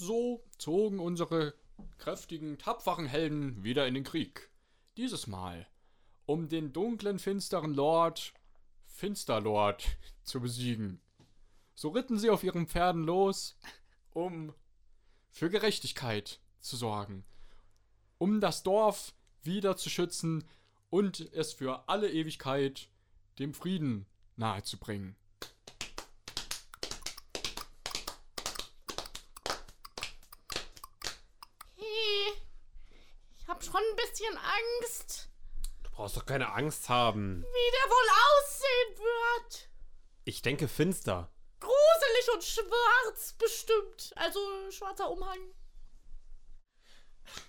So zogen unsere kräftigen, tapferen Helden wieder in den Krieg. Dieses Mal, um den dunklen, finsteren Lord, Finsterlord, zu besiegen. So ritten sie auf ihren Pferden los, um für Gerechtigkeit zu sorgen, um das Dorf wieder zu schützen und es für alle Ewigkeit dem Frieden nahezubringen. Hey, ich hab schon ein bisschen Angst, Du brauchst doch keine Angst haben. wie der wohl aussehen wird. Ich denke finster. Gruselig und schwarz bestimmt. Also schwarzer Umhang.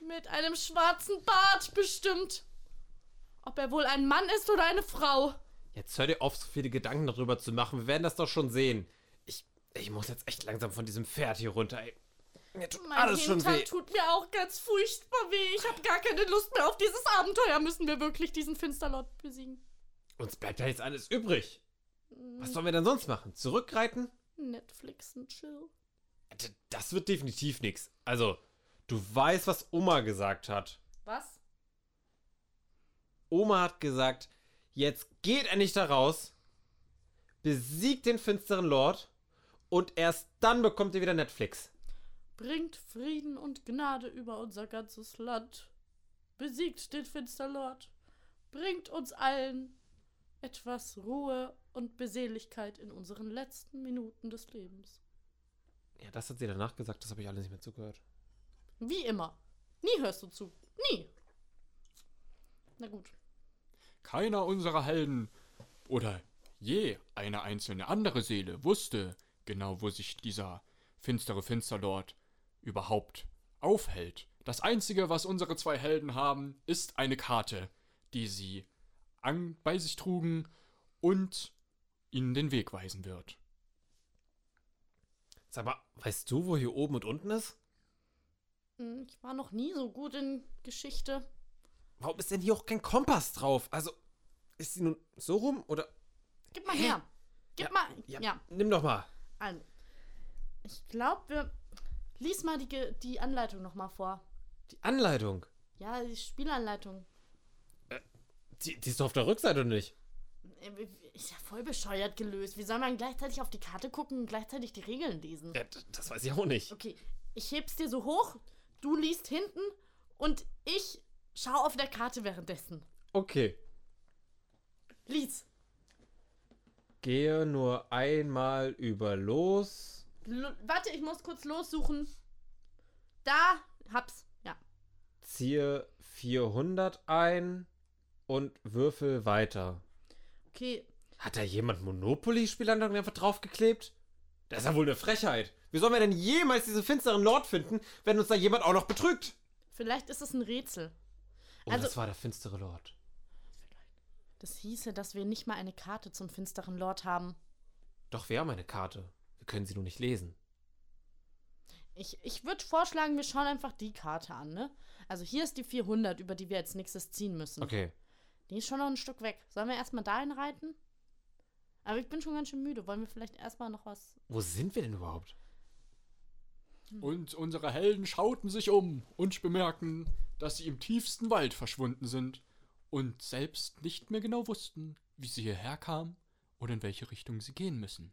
Mit einem schwarzen Bart bestimmt. Ob er wohl ein Mann ist oder eine Frau. Jetzt hör dir auf, so viele Gedanken darüber zu machen. Wir werden das doch schon sehen. Ich, ich muss jetzt echt langsam von diesem Pferd hier runter. Ey. Mir tut Mein alles schon Hintern weh. tut mir auch ganz furchtbar weh. Ich habe gar keine Lust mehr auf dieses Abenteuer. Müssen wir wirklich diesen Finsterlord besiegen? Uns bleibt ja jetzt alles übrig. Was sollen wir denn sonst machen? Zurückreiten? Netflix und chill. Das wird definitiv nichts. Also, du weißt, was Oma gesagt hat. Was? Oma hat gesagt, jetzt geht er nicht da raus, besiegt den finsteren Lord und erst dann bekommt ihr wieder Netflix. Bringt Frieden und Gnade über unser ganzes Land. Besiegt den Finsterlord. Bringt uns allen etwas Ruhe und Beseligkeit in unseren letzten Minuten des Lebens. Ja, das hat sie danach gesagt, das habe ich alles nicht mehr zugehört. Wie immer. Nie hörst du zu. Nie. Na gut. Keiner unserer Helden oder je eine einzelne andere Seele wusste genau, wo sich dieser finstere Finsterlord überhaupt aufhält. Das Einzige, was unsere zwei Helden haben, ist eine Karte, die sie an, bei sich trugen und ihnen den Weg weisen wird. Sag mal, weißt du, wo hier oben und unten ist? Hm, Ich war noch nie so gut in Geschichte. Warum ist denn hier auch kein Kompass drauf? Also, ist sie nun so rum oder? Gib mal her. Gib mal. Ja, ja. nimm doch mal. Also, ich glaube, wir. Lies mal die, die Anleitung nochmal vor. Die Anleitung. Ja, die Spielanleitung. Die, die ist doch auf der Rückseite, oder nicht? Äh, Ist ja voll bescheuert gelöst. Wie soll man gleichzeitig auf die Karte gucken und gleichzeitig die Regeln lesen? Ja, das weiß ich auch nicht. Okay, ich heb's dir so hoch, du liest hinten und ich schau auf der Karte währenddessen. Okay. Lies. Gehe nur einmal über los. L warte, ich muss kurz lossuchen. Da, hab's. Ja. Ziehe 400 ein und würfel weiter. Okay, Hat da jemand Monopoly-Spielanlagen einfach draufgeklebt? Das ist ja wohl eine Frechheit. Wie sollen wir denn jemals diesen finsteren Lord finden, wenn uns da jemand auch noch betrügt? vielleicht ist es ein Rätsel. Oh, Also- das war der finstere Lord. Das hieße, dass wir nicht mal eine Karte zum finsteren Lord haben. Doch, wir haben eine Karte. Wir können sie nur nicht lesen. Ich, ich würde vorschlagen, wir schauen einfach die Karte an, ne? Also hier ist die 400, über die wir als nächstes ziehen müssen. Okay. Die ist schon noch ein Stück weg. Sollen wir erstmal dahin reiten? Aber ich bin schon ganz schön müde. Wollen wir vielleicht erstmal noch was. Wo sind wir denn überhaupt? Und unsere Helden schauten sich um und bemerkten, dass sie im tiefsten Wald verschwunden sind und selbst nicht mehr genau wussten, wie sie hierher kamen oder in welche Richtung sie gehen müssen.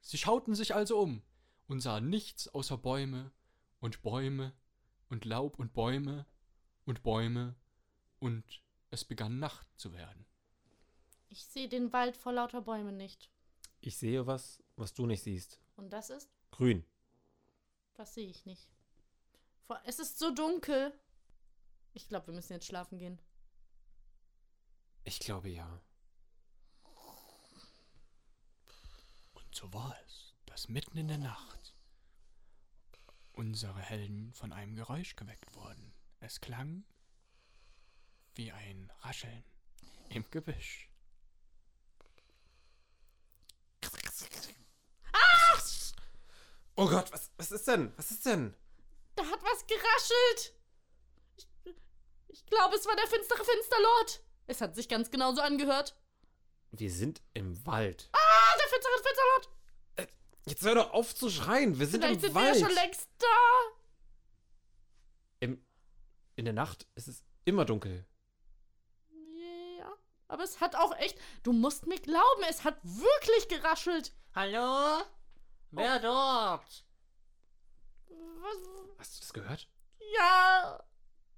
Sie schauten sich also um und sahen nichts außer Bäume und Bäume und Laub und Bäume und Bäume und es begann Nacht zu werden. Ich sehe den Wald vor lauter Bäumen nicht. Ich sehe was, was du nicht siehst. Und das ist? Grün. Das sehe ich nicht. Es ist so dunkel. Ich glaube, wir müssen jetzt schlafen gehen. Ich glaube ja. So war es, dass mitten in der Nacht unsere Helden von einem Geräusch geweckt wurden. Es klang wie ein Rascheln im Gebüsch. Oh Gott, was, was ist denn? Was ist denn? Da hat was geraschelt. Ich, ich glaube, es war der finstere Finsterlord. Es hat sich ganz genauso angehört. Wir sind im Wald. Ah, der finstere Finsterlord. Jetzt hör doch auf zu schreien. Wir sind Vielleicht im sind wir Wald. ja schon längst da. Im, in der Nacht ist es immer dunkel. Ja, aber es hat auch echt. Du musst mir glauben, es hat wirklich geraschelt. Hallo? Wer dort? Was? Hast du das gehört? Ja.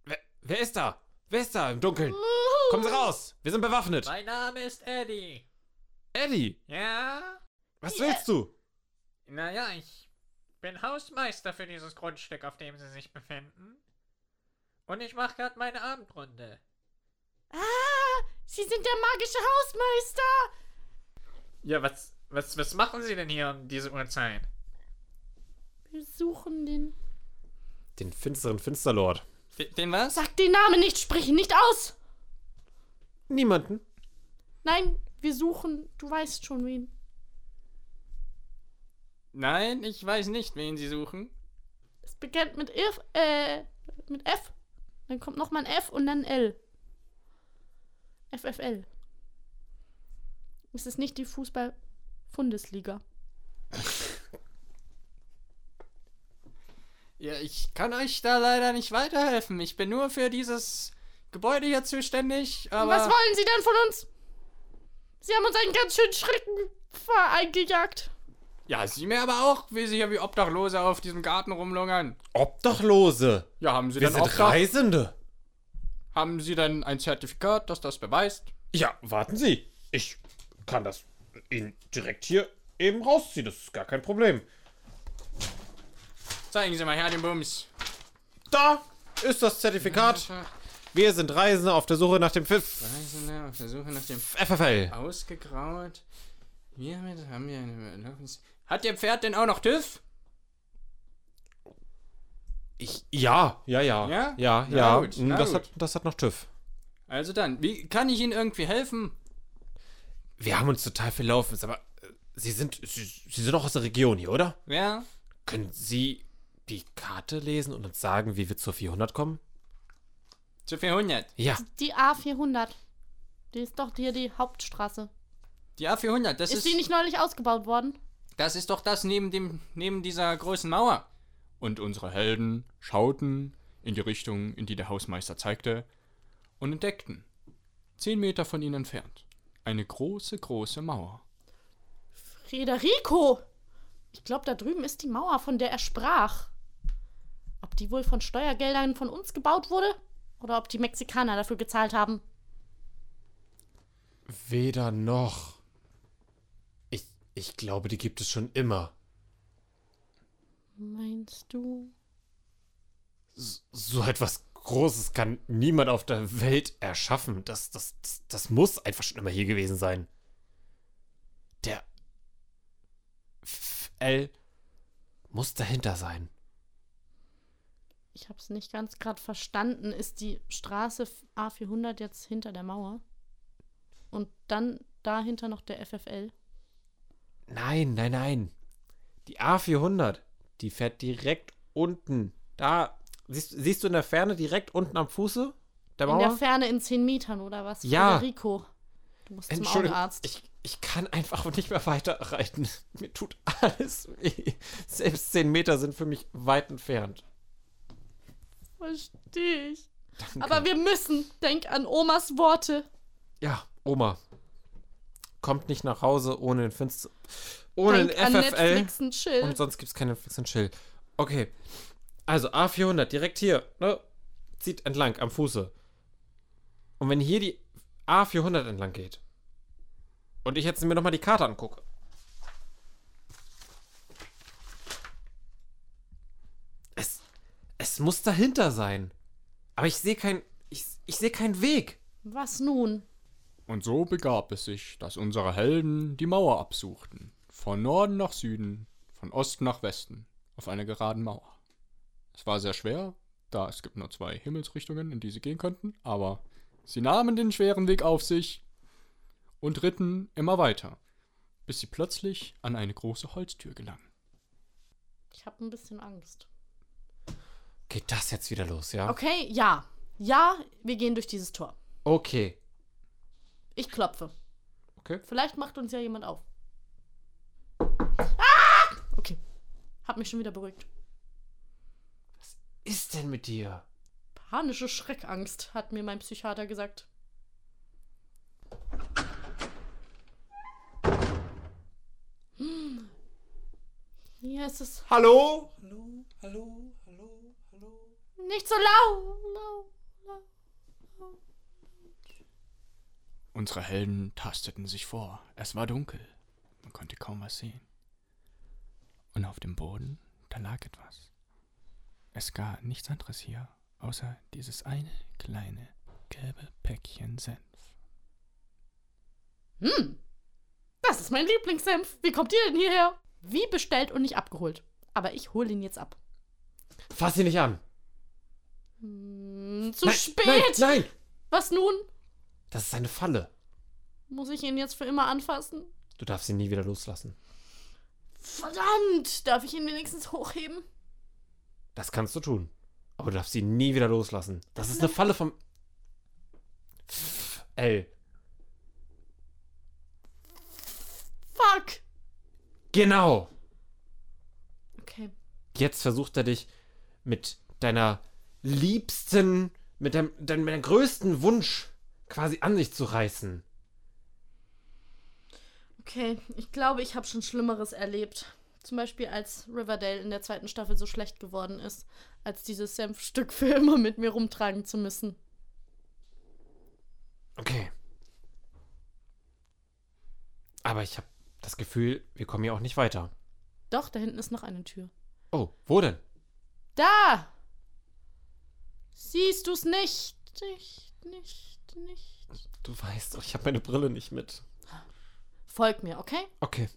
Wer, wer ist da? Wer ist da im Dunkeln? Kommen Sie raus! Wir sind bewaffnet. Mein Name ist Eddie. Eddie, Ja? was Ja. willst du? Naja, ich bin Hausmeister für dieses Grundstück, auf dem Sie sich befinden. Und ich mache gerade meine Abendrunde. Ah, Sie sind der magische Hausmeister. Ja, was, was, was machen Sie denn hier um diese Uhrzeit? Wir suchen den. Den finsteren Finsterlord. Den, den was? Sag den Namen nicht, sprich ihn nicht aus. Niemanden. Nein, wir suchen. Du weißt schon wen. Nein, ich weiß nicht, wen Sie suchen. Es beginnt mit F, äh, mit F. Dann kommt nochmal ein F und dann L. FFL. Es ist nicht die Fußball-Bundesliga. Ja, ich kann euch da leider nicht weiterhelfen. Ich bin nur für dieses Gebäude hier zuständig, was wollen Sie denn von uns? Sie haben uns einen ganz schönen Schrecken eingejagt. Ja, Sie mir aber auch, wie Sie hier wie Obdachlose auf diesem Garten rumlungern. Obdachlose. Ja, haben Sie Wir denn sind Obdach? Reisende. Haben Sie denn ein Zertifikat, das das beweist? Ja, warten Sie. Ich kann das Ihnen direkt hier eben rausziehen. Das ist gar kein Problem. Zeigen Sie mal her den Bums. Da ist das Zertifikat. Wir sind Reisende auf der Suche nach dem Pfiff. Reisende auf der Suche nach dem FFL. ausgegraut. Wir haben wir eine Erlaubnis. Hat Ihr Pferd denn auch noch TÜV? Ich, ja, ja, ja. Ja? Ja, Na ja. gut, na das, gut. hat, das hat noch TÜV. Also dann, wie kann ich Ihnen irgendwie helfen? Wir haben uns total verlaufen, aber äh, Sie sind, Sie, Sie sind auch aus der Region hier, oder? Ja? Können Sie die Karte lesen und uns sagen, wie wir zur 400 kommen? Zu 400. Ja. Die A400. Die ist doch hier die Hauptstraße. Die A400, das Ist, ist, die nicht neulich ausgebaut worden? das ist doch das neben dem, neben dieser großen Mauer. Und unsere Helden schauten in die Richtung, in die der Hausmeister zeigte, und entdeckten, zehn Meter von ihnen entfernt, eine große, große Mauer. Federico! Ich glaube, da drüben ist die Mauer, von der er sprach. Ob die wohl von Steuergeldern von uns gebaut wurde? Oder ob die Mexikaner dafür gezahlt haben? Weder noch. Ich, ich glaube, die gibt es schon immer. Meinst du? So etwas Großes kann niemand auf der Welt erschaffen. Das, das, das, das muss einfach schon immer hier gewesen sein. Der L muss dahinter sein. Ich habe es nicht ganz gerade verstanden. Ist die Straße A400 jetzt hinter der Mauer? Und dann dahinter noch der FFL? Nein, nein, nein. Die A400, die fährt direkt unten. Da, siehst, siehst du in der Ferne direkt unten am Fuße der In Mauer? der Ferne in 10 Metern oder was? Ja. Federico. Du musst zum Augenarzt. ich, ich kann einfach nicht mehr weiter reiten. Mir tut alles weh. Selbst 10 Meter sind für mich weit entfernt. Verstehe ich. Danke. Aber wir müssen. Denk an Omas Worte. ja, Oma. Kommt nicht nach Hause ohne den Finster. Ohne Denk den an FFL. Netflix und Chill. Und sonst gibt es keinen Netflix und Chill. Okay. Also A400, direkt hier. Ne? Zieht entlang am Fuße. Und wenn hier die A400 entlang geht und ich jetzt mir nochmal die Karte angucke. Es, es muss dahinter sein. Aber ich sehe kein, ich, ich sehe keinen Weg. Was nun? Und so begab es sich, dass unsere Helden die Mauer absuchten. Von Norden nach Süden, von Osten nach Westen, auf einer geraden Mauer. Es war sehr schwer, da es gibt nur zwei Himmelsrichtungen, in die sie gehen könnten, aber sie nahmen den schweren Weg auf sich und ritten immer weiter, bis sie plötzlich an eine große Holztür gelangen. Ich habe ein bisschen Angst. Geht das jetzt wieder los, ja? Okay, ja. Ja, wir gehen durch dieses Tor. Okay. Ich klopfe. Okay. Vielleicht macht uns ja jemand auf. Hab mich schon wieder beruhigt. Ist denn mit dir? Panische Schreckangst, hat mir mein Psychiater gesagt. Hm. Hier ist es? Hallo, hallo, hallo, hallo. Nicht so lau. lau, lau. Unsere Helden tasteten sich vor. Es war dunkel. Man konnte kaum was sehen. Und auf dem Boden, da lag etwas. Es gab nichts anderes hier, außer dieses eine kleine gelbe Päckchen Senf. Hm. Das ist mein Lieblingssenf. Wie kommt ihr denn hierher? Wie bestellt und nicht abgeholt. Aber ich hole ihn jetzt ab. Fass ihn nicht an. Hm, zu nein, spät. Nein, nein. Was nun? Das ist eine Falle. Muss ich ihn jetzt für immer anfassen? Du darfst ihn nie wieder loslassen. Verdammt! Darf ich ihn wenigstens hochheben? Das kannst du tun. Aber du darfst ihn nie wieder loslassen. Das ist eine Falle vom. L. Fuck! Genau. Okay. Jetzt versucht er dich mit deiner liebsten, mit deinem, deinem, deinem größten Wunsch quasi an sich zu reißen. Okay, ich glaube, ich habe schon Schlimmeres erlebt. Zum Beispiel, als Riverdale in der zweiten Staffel so schlecht geworden ist, als dieses Senfstück für immer mit mir rumtragen zu müssen. Okay. Aber ich habe das Gefühl, wir kommen hier auch nicht weiter. Doch, da hinten ist noch eine Tür. Oh, wo denn? Da! Siehst du's nicht? Nicht, nicht, nicht. Du weißt doch, ich habe meine Brille nicht mit. Folg mir, okay? Okay.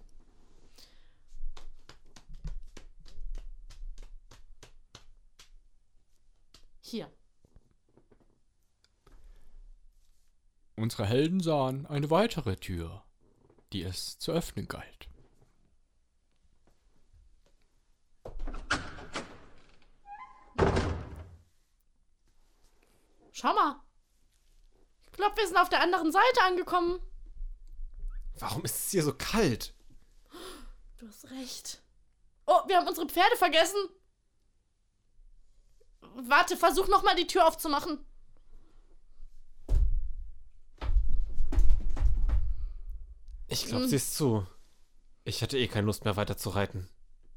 Hier. Unsere Helden sahen eine weitere Tür, die es zu öffnen galt. Schau mal. Ich glaube, wir sind auf der anderen Seite angekommen. Warum ist es hier so kalt? Du hast recht. Oh, wir haben unsere Pferde vergessen. Warte, versuch noch mal die Tür aufzumachen. Ich glaube, Hm. sie ist zu. Ich hätte eh keine Lust mehr weiter zu reiten.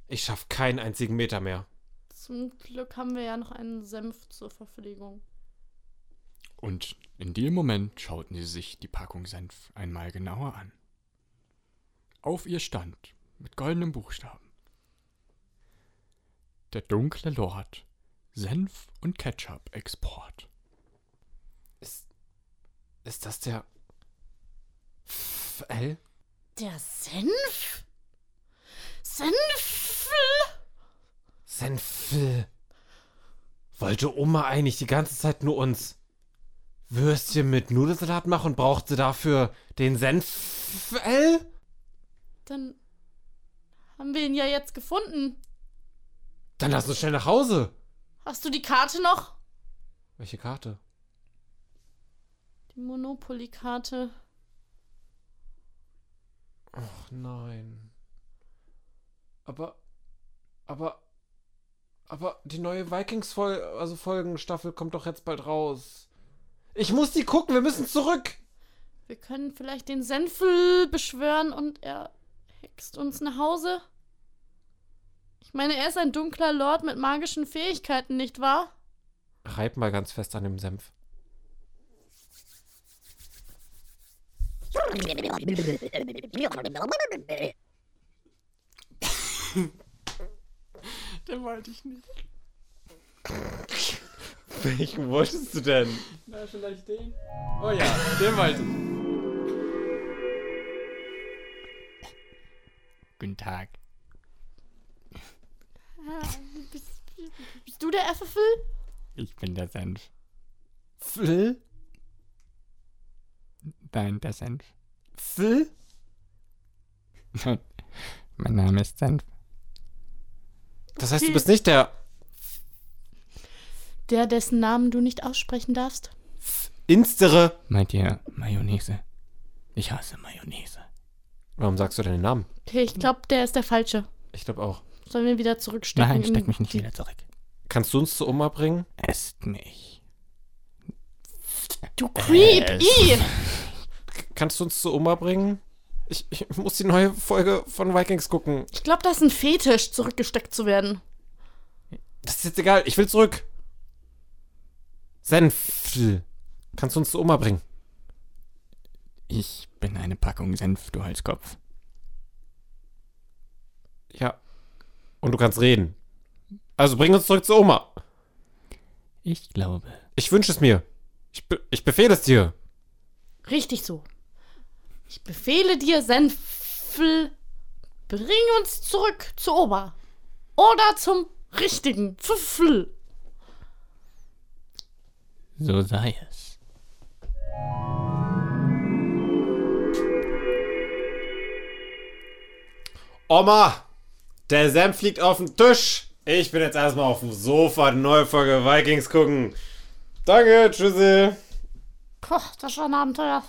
Ich schaff keinen einzigen Meter mehr. Zum Glück haben wir ja noch einen Senf zur Verpflegung. Und in dem Moment schauten sie sich die Packung Senf einmal genauer an. Auf ihr stand, mit goldenen Buchstaben. Der dunkle Lord, Senf und Ketchup Export. Ist. Ist das der. F L? Der Senf? Senf? Senfel. Wollte Oma eigentlich die ganze Zeit nur uns Würstchen mit Nudelsalat machen und brauchte dafür den Senfel? Dann haben wir ihn ja jetzt gefunden. Dann lass uns schnell nach Hause. Hast du die Karte noch? Welche Karte? Die Monopoly-Karte. Ach nein. Aber. Aber. Aber die neue Vikings-Folge, also kommt doch jetzt bald raus. Ich muss die gucken, wir müssen zurück. Wir können vielleicht den Senfel beschwören und er hext uns nach Hause. Ich meine, er ist ein dunkler Lord mit magischen Fähigkeiten, nicht wahr? Reib mal ganz fest an dem Senf. Den wollte ich nicht. Welchen wolltest du denn? Na, vielleicht den? Oh ja, den wollte ich. Guten Tag. Ah, Bist, bist du der Äffefel? Ich bin der Senf. Phil? Nein, der Senf. Phil? mein Name ist Senf. Das heißt, du bist nicht der Der, dessen Namen du nicht aussprechen darfst? Instere. Meint ihr Mayonnaise? Ich hasse Mayonnaise. Warum sagst du deinen Namen? Okay, ich glaube, der ist der Falsche. Ich glaube auch. Sollen wir wieder zurückstecken? Nein, in steck mich nicht wieder zurück. Kannst du uns zu Oma bringen? Esst mich. Du Creep! Kannst du uns zu Oma bringen? Ich, ich muss die neue Folge von Vikings gucken. Ich glaube, das ist ein Fetisch, zurückgesteckt zu werden. Das ist jetzt egal. Ich will zurück. Senfl. Kannst du uns zu Oma bringen? Ich bin eine Packung Senf, du Halskopf. Ja. Und du kannst reden. Also bring uns zurück zu Oma. Ich glaube. Ich wünsche es mir. Ich, be ich befehle es dir. Richtig so. Ich befehle dir, Senfel, bring uns zurück zu Ober. Oder zum richtigen Pfffl. So sei es. Oma, der Senf liegt auf dem Tisch. Ich bin jetzt erstmal auf dem Sofa die neue Folge Vikings gucken. Danke, tschüssi. Puh, das war ein Abenteuer.